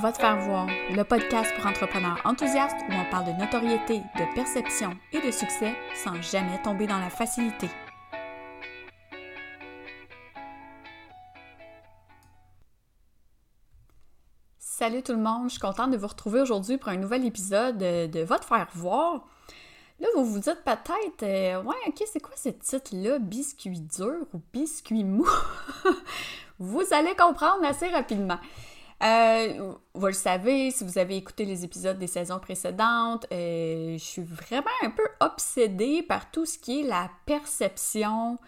Va te faire voir, le podcast pour entrepreneurs enthousiastes où on parle de notoriété, de perception et de succès sans jamais tomber dans la facilité. Salut tout le monde, je suis contente de vous retrouver aujourd'hui pour un nouvel épisode de Va te faire voir. Là, vous vous dites peut-être, euh, ouais, ok, c'est quoi ce titre-là, biscuit dur ou biscuit mou? vous allez comprendre assez rapidement. Euh, vous le savez, si vous avez écouté les épisodes des saisons précédentes, euh, je suis vraiment un peu obsédée par tout ce qui est la perception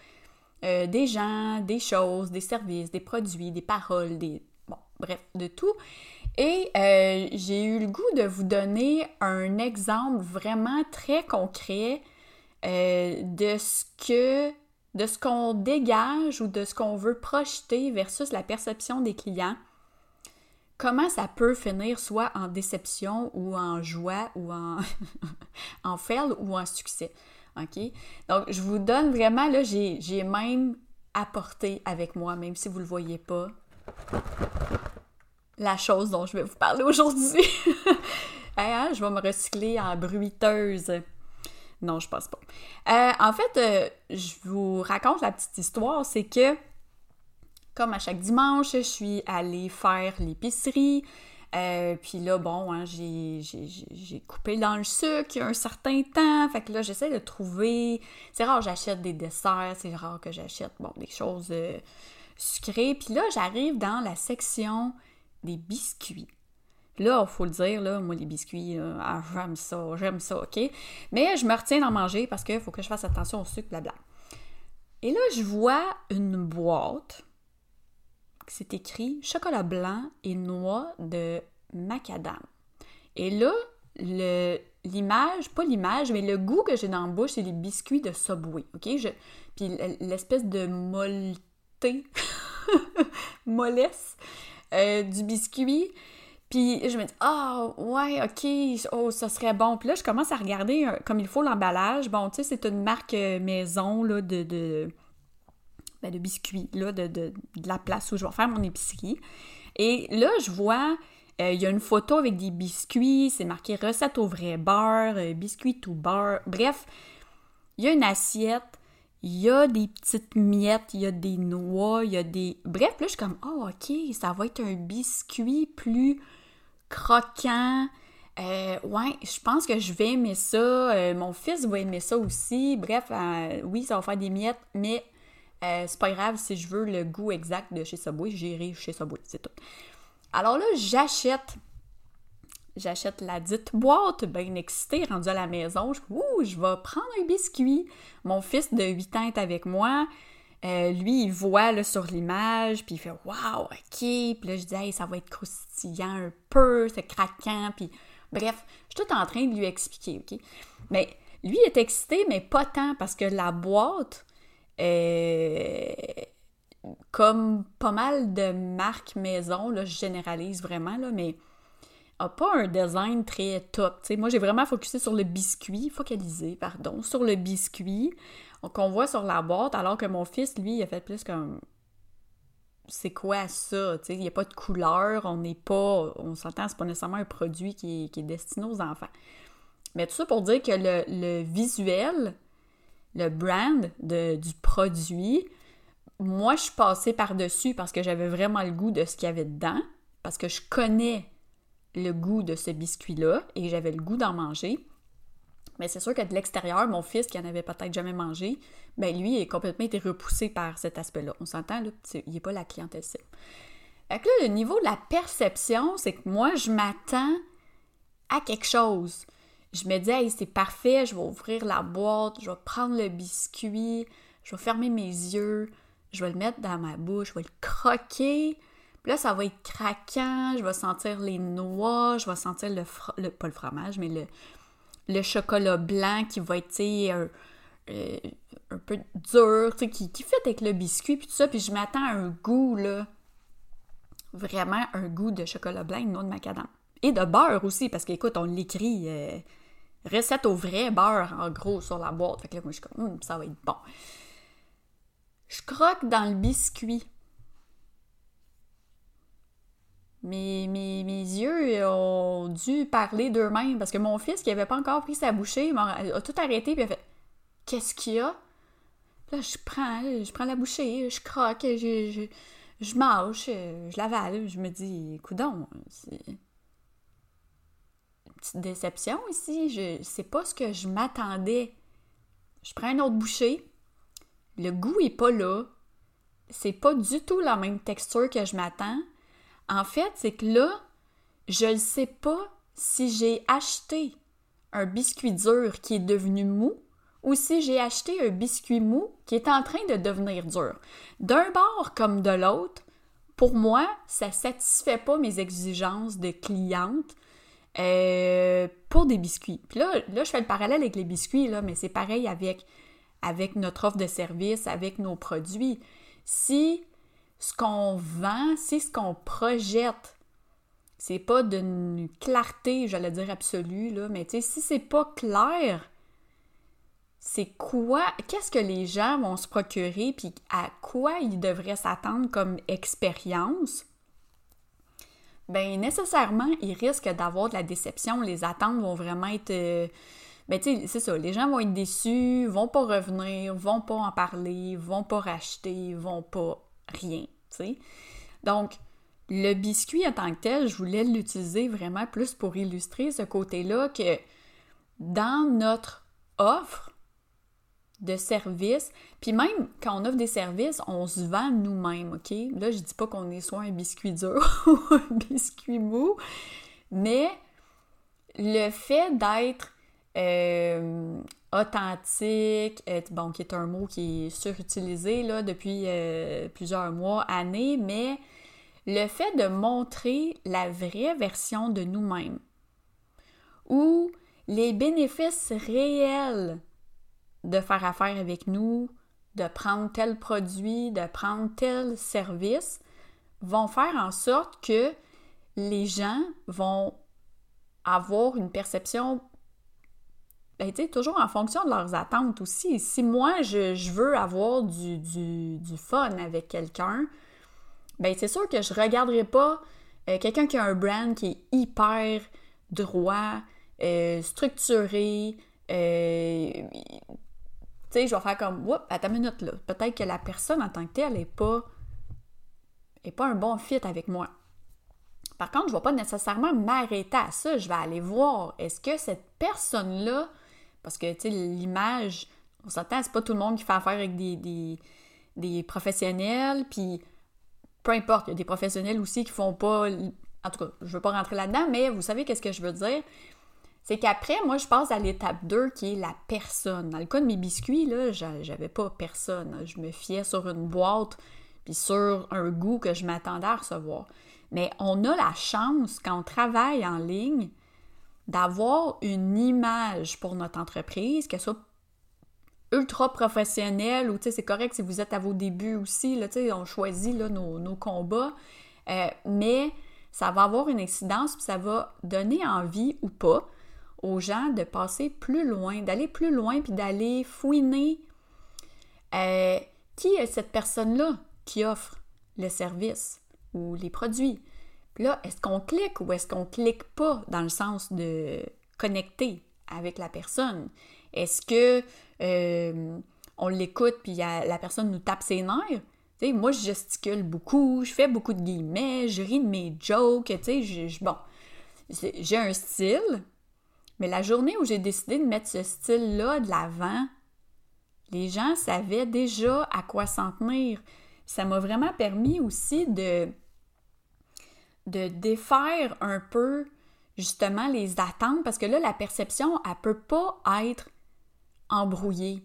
euh, des gens, des choses, des services, des produits, des paroles, des... Bon, bref, de tout. Et j'ai eu le goût de vous donner un exemple vraiment très concret de ce que de ce qu'on dégage ou de ce qu'on veut projeter versus la perception des clients comment ça peut finir soit en déception ou en joie ou en, en fail ou en succès. OK? Donc, je vous donne vraiment, là, j'ai même apporté avec moi, même si vous ne le voyez pas, la chose dont je vais vous parler aujourd'hui. hein, je vais me recycler en bruiteuse. Non, je pense pas. Euh, en fait, euh, je vous raconte la petite histoire, c'est que comme à chaque dimanche, je suis allée faire l'épicerie. Euh, puis là, bon, hein, j'ai coupé dans le sucre il y a un certain temps. Fait que là, j'essaie de trouver. C'est rare, j'achète des desserts, c'est rare que j'achète, bon, des choses euh, sucrées. Puis là, j'arrive dans la section des biscuits. Là, il faut le dire, là, moi, les biscuits, ah, j'aime ça, j'aime ça, OK? Mais je me retiens d'en manger parce qu'il faut que je fasse attention au sucre, blabla. Et là, je vois une boîte c'est écrit chocolat blanc et noix de macadam. Et là, l'image, pas l'image, mais le goût que j'ai dans la bouche, c'est les biscuits de Subway, OK? Puis l'espèce de molleté, mollesse euh, du biscuit. Puis je me dis, ah, ouais, ok, oh, ça serait bon. Puis là, je commence à regarder comme il faut l'emballage. Bon, tu sais, c'est une marque euh, maison, là, de ben, de biscuits, là, de, la place où je vais faire mon épicerie. Et là, je vois, euh, il y a une photo avec des biscuits, c'est marqué recette au vrai beurre, euh, biscuits tout beurre. Bref, il y a une assiette, il y a des petites miettes, il y a des noix, il y a des. Bref, là, je suis comme, oh, ok, ça va être un biscuit plus croquant. Euh, ouais, je pense que je vais aimer ça. mon fils va aimer ça aussi. Bref, oui, ça va faire des miettes, mais euh, c'est pas grave si je veux le goût exact de chez Subway, j'irai chez Subway, c'est tout. Alors là, j'achète j'achète la dite boîte, bien excitée, rendue à la maison. Je, ouh, je vais prendre un biscuit. Mon fils de 8 ans est avec moi. Euh, lui, il voit sur l'image, puis il fait Waouh, ok. Puis là, je dis Hey, ça va être croustillant un peu, c'est craquant. Puis bref, je suis tout en train de lui expliquer, ok. Mais lui est excité, mais pas tant, parce que la boîte, euh, comme pas mal de marques maison, là, je généralise vraiment, là, mais a pas un design très top. moi, j'ai vraiment focusé sur le biscuit, focalisé, pardon, sur le biscuit qu'on voit sur la boîte, alors que mon fils, lui, il a fait plus comme c'est quoi ça? Il n'y a pas de couleur, on n'est pas. On s'entend, c'est pas nécessairement un produit qui est, destiné aux enfants. Mais tout ça pour dire que le visuel le brand du produit, moi, je suis passée par-dessus parce que j'avais vraiment le goût de ce qu'il y avait dedans, parce que je connais le goût de ce biscuit-là et j'avais le goût d'en manger. Mais c'est sûr que de l'extérieur, mon fils, qui en avait peut-être jamais mangé, ben lui, il est complètement été repoussé par cet aspect-là. On s'entend, là, il n'est pas la clientèle cible. Fait que là, le niveau de la perception, c'est que moi, je m'attends à quelque chose je me dis, c'est parfait, je vais ouvrir la boîte, je vais prendre le biscuit, je vais fermer mes yeux, je vais le mettre dans ma bouche, je vais le croquer. Puis là, ça va être craquant, je vais sentir les noix, je vais sentir le, pas le fromage, mais le, le chocolat blanc qui va être, un, euh, un peu dur, qui, qui fait avec le biscuit, puis tout ça. Puis je m'attends à un goût, là, vraiment un goût de chocolat blanc et de de macadam. Et de beurre aussi, parce qu'écoute, on l'écrit... Euh, recette au vrai beurre, en gros, sur la boîte. Fait que là, moi, je suis comme, hum, ça va être bon. Je croque dans le biscuit. mes, mes, mes, yeux ont dû parler d'eux-mêmes parce que mon fils, qui avait pas encore pris sa bouchée, a tout arrêté puis a fait Qu'est-ce qu'il y a Là, je prends, je prends la bouchée, je croque, je, je, je mâche, je l'avale. Je me dis Coudon, déception ici. Je sais pas ce que je m'attendais. Je prends une autre bouchée. Le goût est pas là. C'est pas du tout la même texture que je m'attends. En fait, c'est que là, je ne sais pas si j'ai acheté un biscuit dur qui est devenu mou ou si j'ai acheté un biscuit mou qui est en train de devenir dur. D'un bord comme de l'autre, pour moi, ça satisfait pas mes exigences de cliente euh, pour des biscuits. Puis là, là, je fais le parallèle avec les biscuits, là, mais c'est pareil avec, avec notre offre de service, avec nos produits. Si ce qu'on vend, c'est ce qu'on projette. C'est pas d'une clarté, j'allais dire absolue, là, mais tu sais, si c'est pas clair, c'est quoi, qu'est-ce que les gens vont se procurer, puis à quoi ils devraient s'attendre comme expérience, ben nécessairement, ils risquent d'avoir de la déception. Les attentes vont vraiment être. Euh, ben tu sais, c'est ça, les gens vont être déçus, vont pas revenir, vont pas en parler, vont pas racheter, vont pas rien. Donc, le biscuit en tant que tel, je voulais l'utiliser vraiment plus pour illustrer ce côté-là que dans notre offre de services, puis même quand on offre des services, on se vend nous-mêmes, OK? Là, je dis pas qu'on est soit un biscuit dur ou un biscuit mou, mais le fait d'être euh, authentique, bon, qui est un mot qui est surutilisé là, depuis euh, plusieurs mois, années, mais le fait de montrer la vraie version de nous-mêmes ou les bénéfices réels de faire affaire avec nous, de prendre tel produit, de prendre tel service, vont faire en sorte que les gens vont avoir une perception ben, toujours en fonction de leurs attentes aussi. Si moi, je, veux avoir du, du, fun avec quelqu'un, ben c'est sûr que je regarderai pas euh, quelqu'un qui a un brand qui est hyper droit, euh, structuré, euh, tu sais, je vais faire comme, oups, à ta minute là. Peut-être que la personne en tant que telle n'est pas, est pas un bon fit avec moi. Par contre, je ne vais pas nécessairement m'arrêter à ça. Je vais aller voir, est-ce que cette personne-là parce que, tu sais, l'image, on s'entend, c'est pas tout le monde qui fait affaire avec des, des, professionnels, puis peu importe, il y a des professionnels aussi qui font pas. En tout cas, je veux pas rentrer là-dedans, mais vous savez qu'est-ce que je veux dire? C'est qu'après, moi, je passe à l'étape 2 qui est la personne. Dans le cas de mes biscuits, là, j'avais pas personne. Je me fiais sur une boîte puis sur un goût que je m'attendais à recevoir. Mais on a la chance, quand on travaille en ligne, d'avoir une image pour notre entreprise, qu'elle soit ultra professionnelle ou c'est correct si vous êtes à vos débuts aussi, là, on choisit là, nos, nos combats, euh, mais ça va avoir une incidence, puis ça va donner envie ou pas aux gens de passer plus loin, d'aller plus loin, puis d'aller fouiner euh, qui est cette personne-là qui offre le service ou les produits? Puis là, est-ce qu'on clique ou est-ce qu'on clique pas dans le sens de connecter avec la personne? Est-ce que euh, on l'écoute puis la personne nous tape ses nerfs? moi, je gesticule beaucoup, je fais beaucoup de guillemets, je ris de mes jokes, tu sais, bon, j'ai un style, mais la journée où j'ai décidé de mettre ce style-là de l'avant, les gens savaient déjà à quoi s'en tenir. Ça m'a vraiment permis aussi de défaire un peu justement les attentes parce que là, la perception, elle peut pas être embrouillée.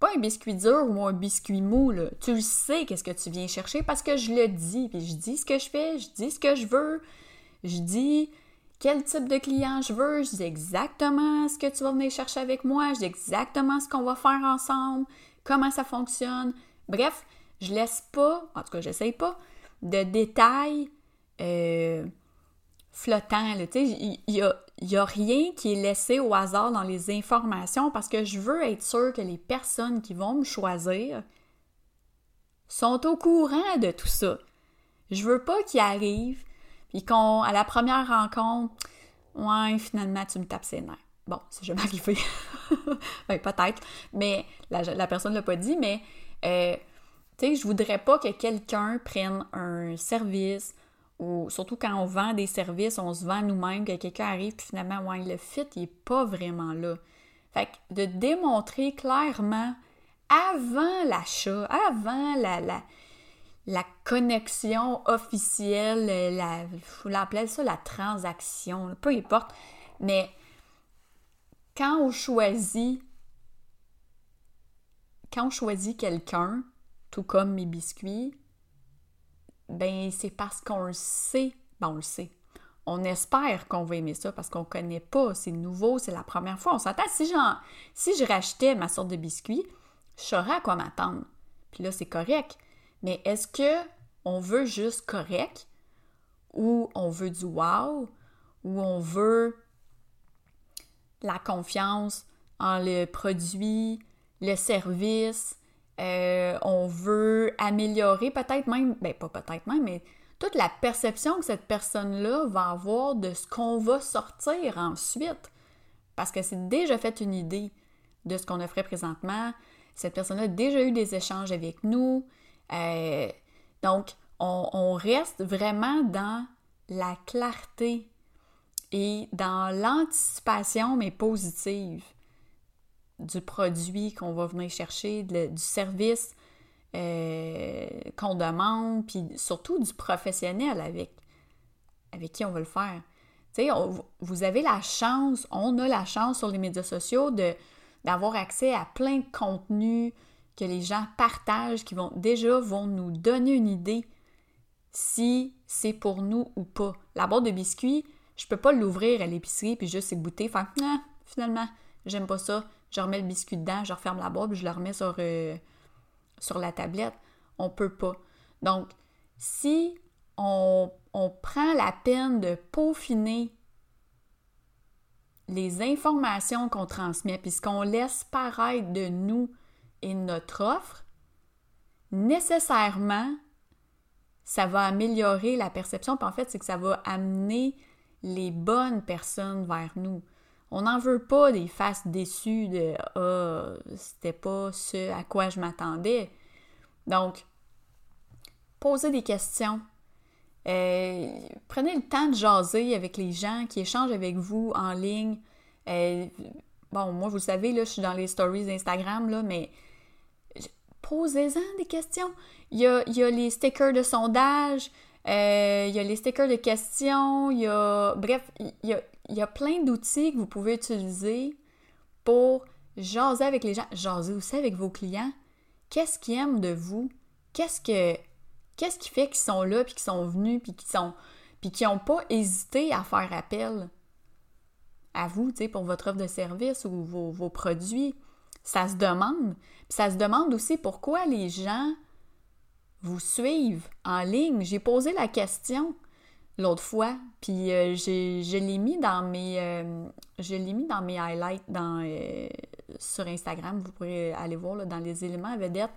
Pas un biscuit dur ou un biscuit mou, là. Tu le sais qu'est-ce que tu viens chercher parce que je le dis, puis je dis ce que je fais, je dis ce que je veux, je dis quel type de client je veux, je dis exactement ce que tu vas venir chercher avec moi, je dis exactement ce qu'on va faire ensemble, comment ça fonctionne. Bref, je laisse pas, en tout cas, j'essaye pas, de détails euh, flottant. Il n'y a, y a rien qui est laissé au hasard dans les informations parce que je veux être sûre que les personnes qui vont me choisir sont au courant de tout ça. Je veux pas qu'ils arrivent Puis qu'on, à la première rencontre, ouais, finalement, tu me tapes ses nerfs. Bon, c'est jamais arrivé. ben, peut-être. Mais la, personne ne l'a pas dit, mais euh, tu sais, je voudrais pas que quelqu'un prenne un service ou surtout quand on vend des services, on se vend nous-mêmes, que quelqu'un arrive puis finalement, ouais, le fit, il est pas vraiment là. Fait que de démontrer clairement avant l'achat, avant la, la, la connexion officielle, la, faut l'appeler ça la transaction, peu importe, mais quand on choisit, quand on choisit quelqu'un, tout comme mes biscuits, ben c'est parce qu'on le sait, ben on le sait. On espère qu'on va aimer ça parce qu'on connaît pas, c'est nouveau, c'est la première fois. On s'entend, si, si je rachetais ma sorte de biscuit, je saurais à quoi m'attendre. Puis là, c'est correct. Mais est-ce que on veut juste correct? Ou on veut du wow? Ou on veut la confiance en le produit, le service, euh, on veut améliorer peut-être même, ben pas peut-être même, mais toute la perception que cette personne-là va avoir de ce qu'on va sortir ensuite. Parce que c'est déjà fait une idée de ce qu'on offrait présentement. Cette personne-là a déjà eu des échanges avec nous. Euh, donc, on, reste vraiment dans la clarté et dans l'anticipation, mais positive, du produit qu'on va venir chercher, du service euh, qu'on demande, puis surtout du professionnel avec, qui on va le faire. Vous avez la chance, on a la chance sur les médias sociaux d'avoir accès à plein de contenus que les gens partagent, qui vont déjà vont nous donner une idée si c'est pour nous ou pas. La boîte de biscuits, je peux pas l'ouvrir à l'épicerie puis juste goûter, faire ah, finalement, j'aime pas ça, je remets le biscuit dedans, je referme la boîte, puis je le remets sur, euh, sur la tablette. On peut pas. Donc, si on, on prend la peine de peaufiner les informations qu'on transmet, puis ce qu'on laisse paraître de nous et notre offre, nécessairement, ça va améliorer la perception. Puis en fait, c'est que ça va amener les bonnes personnes vers nous. On n'en veut pas des faces déçues de Ah, c'était pas ce à quoi je m'attendais. Donc, posez des questions. Euh, prenez le temps de jaser avec les gens qui échangent avec vous en ligne. Euh, bon, moi, vous savez, là, je suis dans les stories Instagram, là, mais posez-en des questions. Il y a, les stickers de sondage, euh, il y a les stickers de questions, il y a. Bref, il y a, plein d'outils que vous pouvez utiliser pour jaser avec les gens, jaser aussi avec vos clients. Qu'est-ce qu'ils aiment de vous? Qu'est-ce que. Qu'est-ce qui fait qu'ils sont là, puis qu'ils sont venus, puis qu'ils sont. puis n'ont pas hésité à faire appel à vous, tu sais, pour votre offre de service ou vos produits? Ça se demande. Puis ça se demande aussi pourquoi les gens vous suivent en ligne. J'ai posé la question l'autre fois, puis euh, je l'ai mis dans mes euh, l'ai mis dans mes highlights euh, sur Instagram. Vous pourrez aller voir dans les éléments vedettes.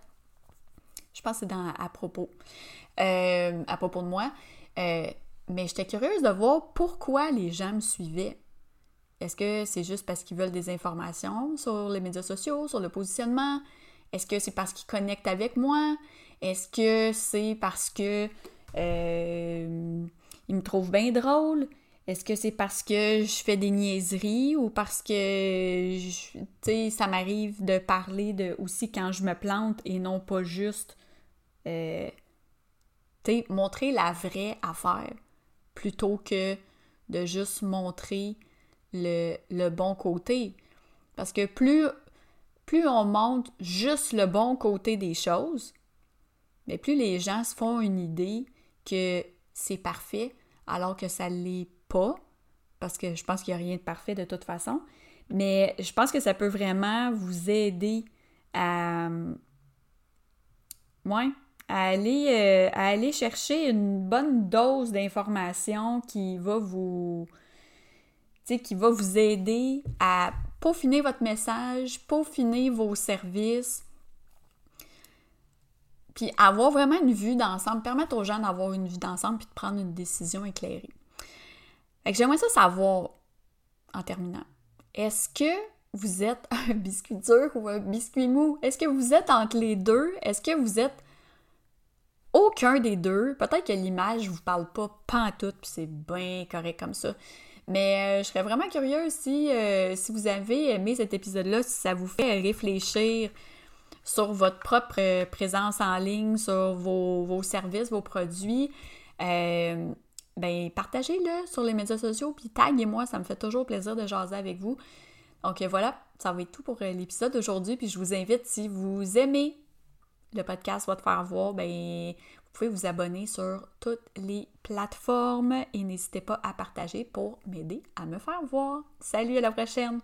Je pense que c'est à propos. à propos de moi. mais j'étais curieuse de voir pourquoi les gens me suivaient. Est-ce que c'est juste parce qu'ils veulent des informations sur les médias sociaux, sur le positionnement? Est-ce que c'est parce qu'ils connectent avec moi? Est-ce que c'est parce que euh, ils me trouvent bien drôle? Est-ce que c'est parce que je fais des niaiseries ou parce que ça m'arrive de parler de aussi quand je me plante et non pas juste euh, montrer la vraie affaire plutôt que de juste montrer le, bon côté. Parce que plus, on montre juste le bon côté des choses, mais plus les gens se font une idée que c'est parfait, alors que ça ne l'est pas, parce que je pense qu'il n'y a rien de parfait de toute façon. Mais je pense que ça peut vraiment vous aider à, ouais, à, aller, euh, à aller chercher une bonne dose d'information qui va vous, qui va vous aider à peaufiner votre message, peaufiner vos services, puis avoir vraiment une vue d'ensemble, permettre aux gens d'avoir une vue d'ensemble puis de prendre une décision éclairée. Fait que j'aimerais ça savoir, en terminant, est-ce que vous êtes un biscuit dur ou un biscuit mou? Est-ce que vous êtes entre les deux? Est-ce que vous êtes aucun des deux? Peut-être que l'image vous parle pas pantoute, puis c'est bien correct comme ça. Mais euh, je serais vraiment curieuse si, euh, si vous avez aimé cet épisode-là, si ça vous fait réfléchir sur votre propre euh, présence en ligne, sur vos, services, vos produits. ben, partagez-le sur les médias sociaux, puis taguez-moi, ça me fait toujours plaisir de jaser avec vous. Donc voilà, ça va être tout pour l'épisode d'aujourd'hui, puis je vous invite, si vous aimez le podcast va te faire voir, ben, vous pouvez vous abonner sur toutes les plateformes et n'hésitez pas à partager pour m'aider à me faire voir. Salut, à la prochaine!